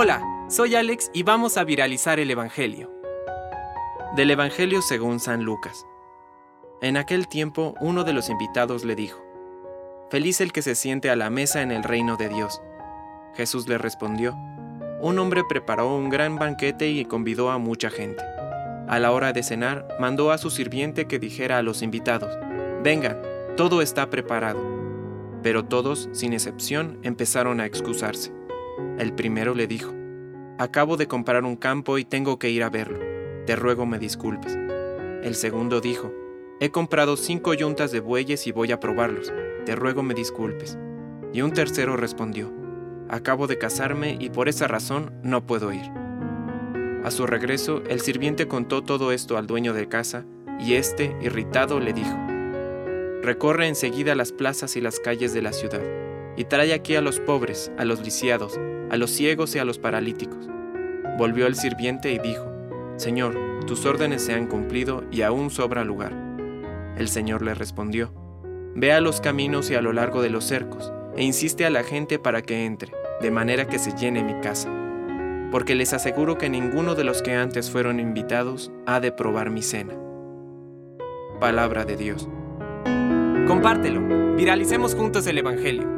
Hola, soy Alex y vamos a viralizar el Evangelio. Del Evangelio según San Lucas. En aquel tiempo uno de los invitados le dijo, Feliz el que se siente a la mesa en el reino de Dios. Jesús le respondió, Un hombre preparó un gran banquete y convidó a mucha gente. A la hora de cenar, mandó a su sirviente que dijera a los invitados, Vengan, todo está preparado. Pero todos, sin excepción, empezaron a excusarse. El primero le dijo, Acabo de comprar un campo y tengo que ir a verlo. Te ruego me disculpes. El segundo dijo, He comprado cinco yuntas de bueyes y voy a probarlos. Te ruego me disculpes. Y un tercero respondió, Acabo de casarme y por esa razón no puedo ir. A su regreso, el sirviente contó todo esto al dueño de casa, y éste, irritado, le dijo, Recorre enseguida las plazas y las calles de la ciudad, y trae aquí a los pobres, a los lisiados, a los ciegos y a los paralíticos. Volvió el sirviente y dijo, Señor, tus órdenes se han cumplido y aún sobra lugar. El Señor le respondió, Ve a los caminos y a lo largo de los cercos, e insiste a la gente para que entre, de manera que se llene mi casa. Porque les aseguro que ninguno de los que antes fueron invitados ha de probar mi cena. Palabra de Dios. Compártelo, viralicemos juntos el Evangelio.